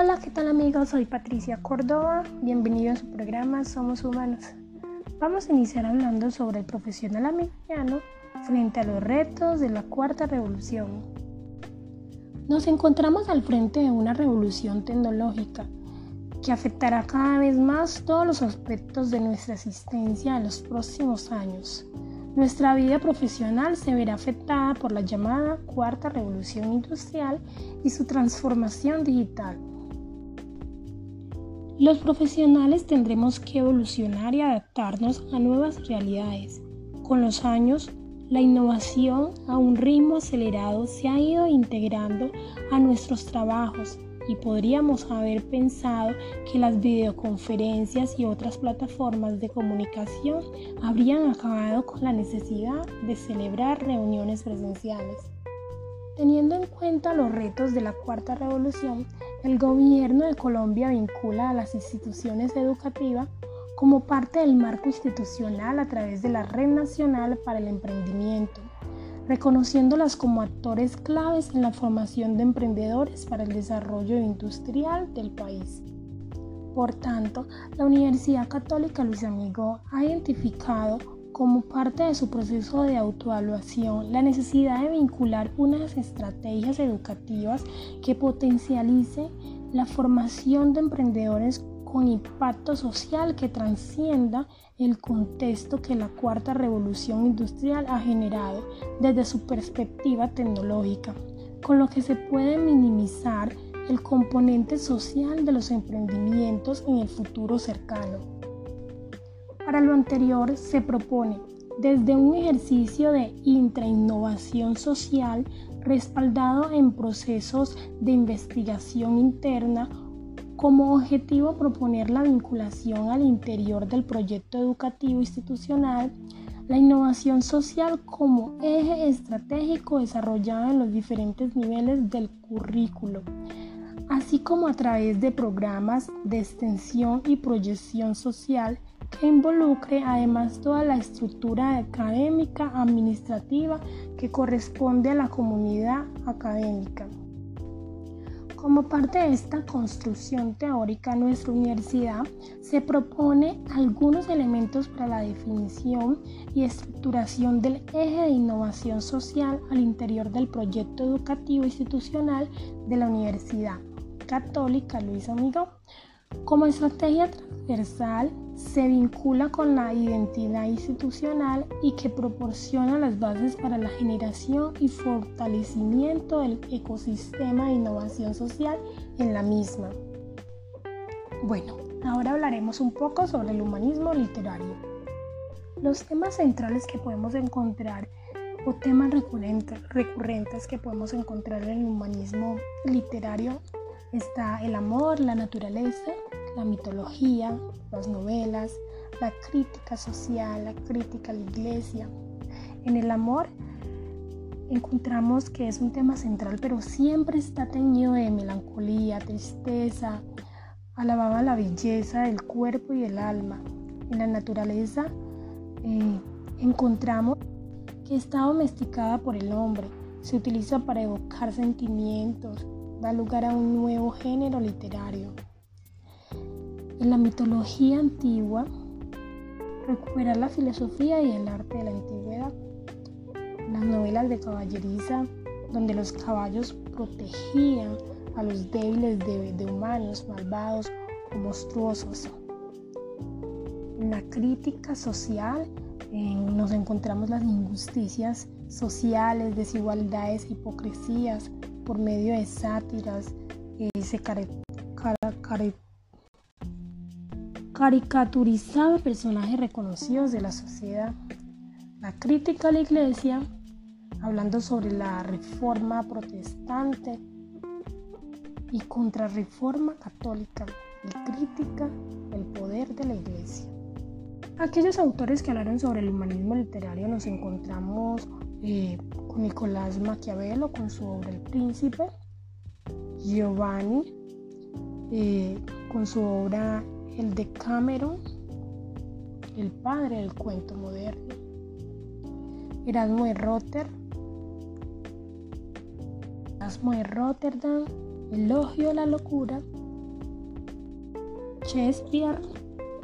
Hola, ¿qué tal amigos? Soy Patricia Córdoba. Bienvenidos a su programa Somos Humanos. Vamos a iniciar hablando sobre el profesional americano frente a los retos de la cuarta revolución. Nos encontramos al frente de una revolución tecnológica que afectará cada vez más todos los aspectos de nuestra existencia en los próximos años. Nuestra vida profesional se verá afectada por la llamada cuarta revolución industrial y su transformación digital. Los profesionales tendremos que evolucionar y adaptarnos a nuevas realidades. Con los años, la innovación a un ritmo acelerado se ha ido integrando a nuestros trabajos y podríamos haber pensado que las videoconferencias y otras plataformas de comunicación habrían acabado con la necesidad de celebrar reuniones presenciales. Teniendo en cuenta los retos de la cuarta revolución, el gobierno de Colombia vincula a las instituciones educativas como parte del marco institucional a través de la Red Nacional para el Emprendimiento, reconociéndolas como actores claves en la formación de emprendedores para el desarrollo industrial del país. Por tanto, la Universidad Católica Luis Amigo ha identificado como parte de su proceso de autoevaluación la necesidad de vincular unas estrategias educativas que potencialicen la formación de emprendedores con impacto social que transcienda el contexto que la cuarta revolución industrial ha generado desde su perspectiva tecnológica, con lo que se puede minimizar el componente social de los emprendimientos en el futuro cercano. Para lo anterior se propone desde un ejercicio de intrainnovación social respaldado en procesos de investigación interna como objetivo proponer la vinculación al interior del proyecto educativo institucional, la innovación social como eje estratégico desarrollado en los diferentes niveles del currículo, así como a través de programas de extensión y proyección social que involucre además toda la estructura académica administrativa que corresponde a la comunidad académica. Como parte de esta construcción teórica, nuestra universidad se propone algunos elementos para la definición y estructuración del eje de innovación social al interior del proyecto educativo institucional de la Universidad Católica Luis Amigo. Como estrategia transversal, se vincula con la identidad institucional y que proporciona las bases para la generación y fortalecimiento del ecosistema de innovación social en la misma. Bueno, ahora hablaremos un poco sobre el humanismo literario. Los temas centrales que podemos encontrar o temas recurrentes, que podemos encontrar en el humanismo literario está el amor, la naturaleza, la mitología, las novelas, la crítica social, la crítica a la iglesia. En el amor encontramos que es un tema central, pero siempre está teñido de melancolía, tristeza, alababa la belleza del cuerpo y del alma. En la naturaleza eh, encontramos que está domesticada por el hombre, se utiliza para evocar sentimientos, da lugar a un nuevo género literario. En la mitología antigua, recuperar la filosofía y el arte de la antigüedad. Las novelas de caballeriza, donde los caballos protegían a los débiles de, humanos malvados o monstruosos. En la crítica social nos encontramos las injusticias sociales, desigualdades, hipocresías por medio de sátiras, eh, se caricaturizaba personajes reconocidos de la sociedad. La crítica a la iglesia, hablando sobre la reforma protestante y contrarreforma católica, y crítica el poder de la iglesia. Aquellos autores que hablaron sobre el humanismo literario nos encontramos eh, con Nicolás Maquiavelo con su obra El Príncipe, Giovanni eh, con su obra el de Cameron, el padre del cuento moderno, Erasmo de Rotter, Erasmo de Rotterdam, Elogio de la locura, Shakespeare,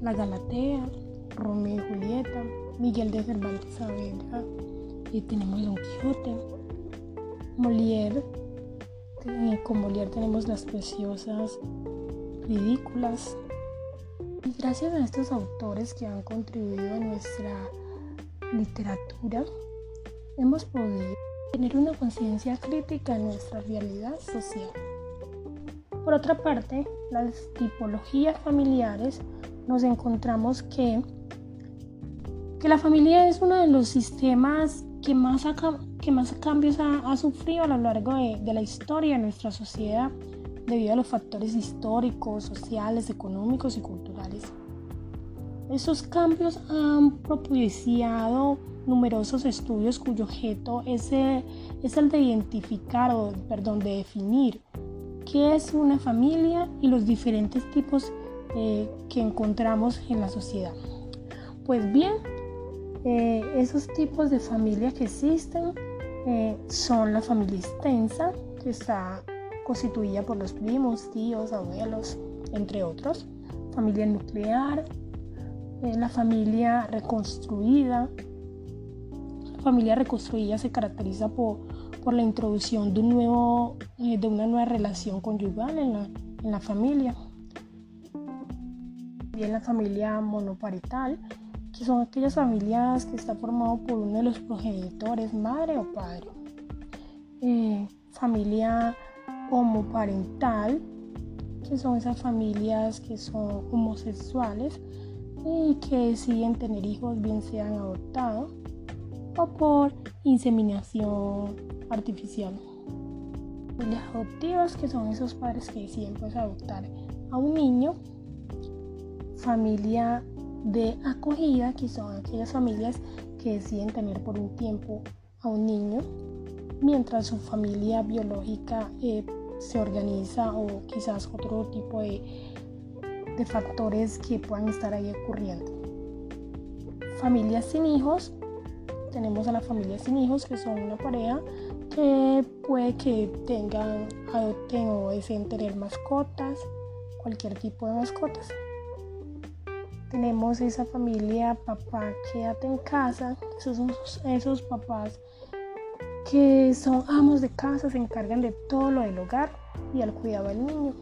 La Galatea, Romeo y Julieta, Miguel de Cervantes Saavedra, y tenemos Don Quijote, Molière, con Molière tenemos las preciosas ridículas. Y gracias a estos autores que han contribuido a nuestra literatura, hemos podido tener una conciencia crítica en nuestra realidad social. Por otra parte, las tipologías familiares nos encontramos que, que la familia es uno de los sistemas que más, que más cambios ha, sufrido a lo largo de, de la historia de nuestra sociedad debido a los factores históricos, sociales, económicos y culturales. Esos cambios han propiciado numerosos estudios cuyo objeto es el, es el de identificar o, perdón, de definir qué es una familia y los diferentes tipos eh, que encontramos en la sociedad. Pues bien, eh, esos tipos de familia que existen eh, son la familia extensa, que está constituida por los primos, tíos, abuelos, entre otros, familia nuclear, la familia reconstruida. La familia reconstruida se caracteriza por, por la introducción de, un nuevo, de una nueva relación conyugal en la, en la familia también la familia monoparental, que son aquellas familias que está formado por uno de los progenitores, madre o padre. Eh, familia homoparental, que son esas familias que son homosexuales y que deciden tener hijos bien sean adoptados o por inseminación artificial. Familias adoptivas, que son esos padres que deciden pues adoptar a un niño familia de acogida, que son aquellas familias que deciden tener por un tiempo a un niño, mientras su familia biológica eh, se organiza o quizás otro tipo de, de factores que puedan estar ahí ocurriendo. Familias sin hijos, tenemos a las familias sin hijos que son una pareja que puede que tengan, adopten o deseen tener mascotas, cualquier tipo de mascotas. Tenemos esa familia, papá, quédate en casa. Esos esos papás que son amos de casa, se encargan de todo lo del hogar y al cuidado del niño.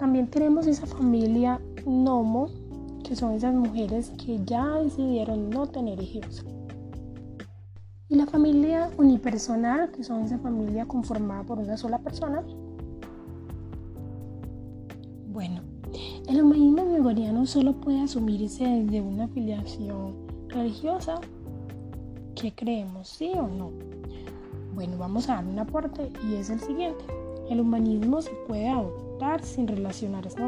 También tenemos esa familia Nomo, que son esas mujeres que ya decidieron no tener hijos. Y la familia unipersonal, que son esa familia conformada por una sola persona. Bueno, el humanismo gregoriano solo puede asumirse desde una afiliación religiosa. ¿Qué creemos? ¿Sí o no? Bueno, vamos a dar un aporte y es el siguiente. El humanismo se puede adoptar sin relacionarse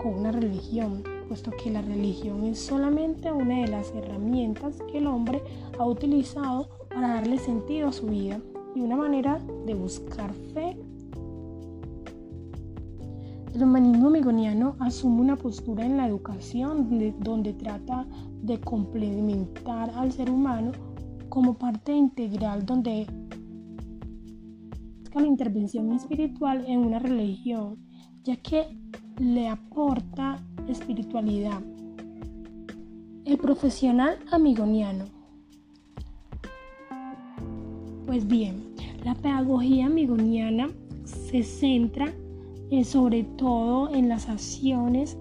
con una religión, puesto que la religión es solamente una de las herramientas que el hombre ha utilizado para darle sentido a su vida y una manera de buscar fe. El humanismo megoniano asume una postura en la educación donde, trata de complementar al ser humano como parte integral donde la intervención espiritual en una religión, ya que le aporta espiritualidad. El profesional amigoniano. Pues bien, la pedagogía amigoniana se centra eh, sobre todo en las acciones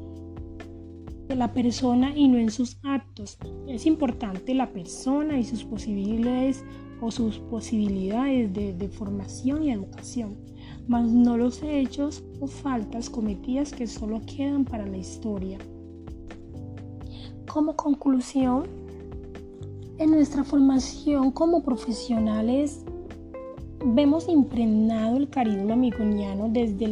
de la persona y no en sus actos. Es importante la persona y sus posibilidades o sus posibilidades de, formación y educación, mas no los hechos o faltas cometidas que solo quedan para la historia. Como conclusión, en nuestra formación como profesionales vemos impregnado el carisma amigoniano desde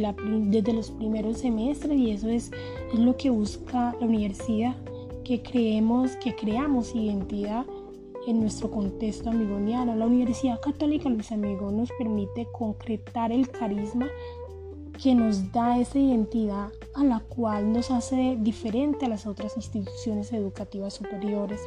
los primeros semestres y eso es, es lo que busca la universidad, que creemos, que creamos identidad en nuestro contexto amigoniano. La Universidad Católica Luis Amigón nos permite concretar el carisma que nos da esa identidad a la cual nos hace diferente a las otras instituciones educativas superiores.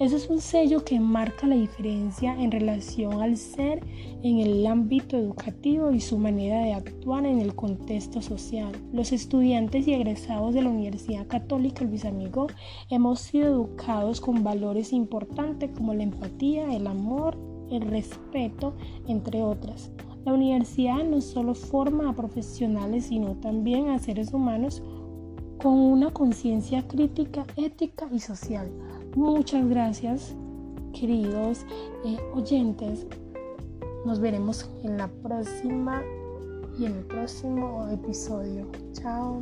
Ese es un sello que marca la diferencia en relación al ser en el ámbito educativo y su manera de actuar en el contexto social. Los estudiantes y egresados de la Universidad Católica Luis Amigo hemos sido educados con valores importantes como la empatía, el amor, el respeto, entre otras. La universidad no solo forma a profesionales, sino también a seres humanos con una conciencia crítica, ética y social. Muchas gracias, queridos eh, oyentes. Nos veremos en la próxima y en el próximo episodio. Chao.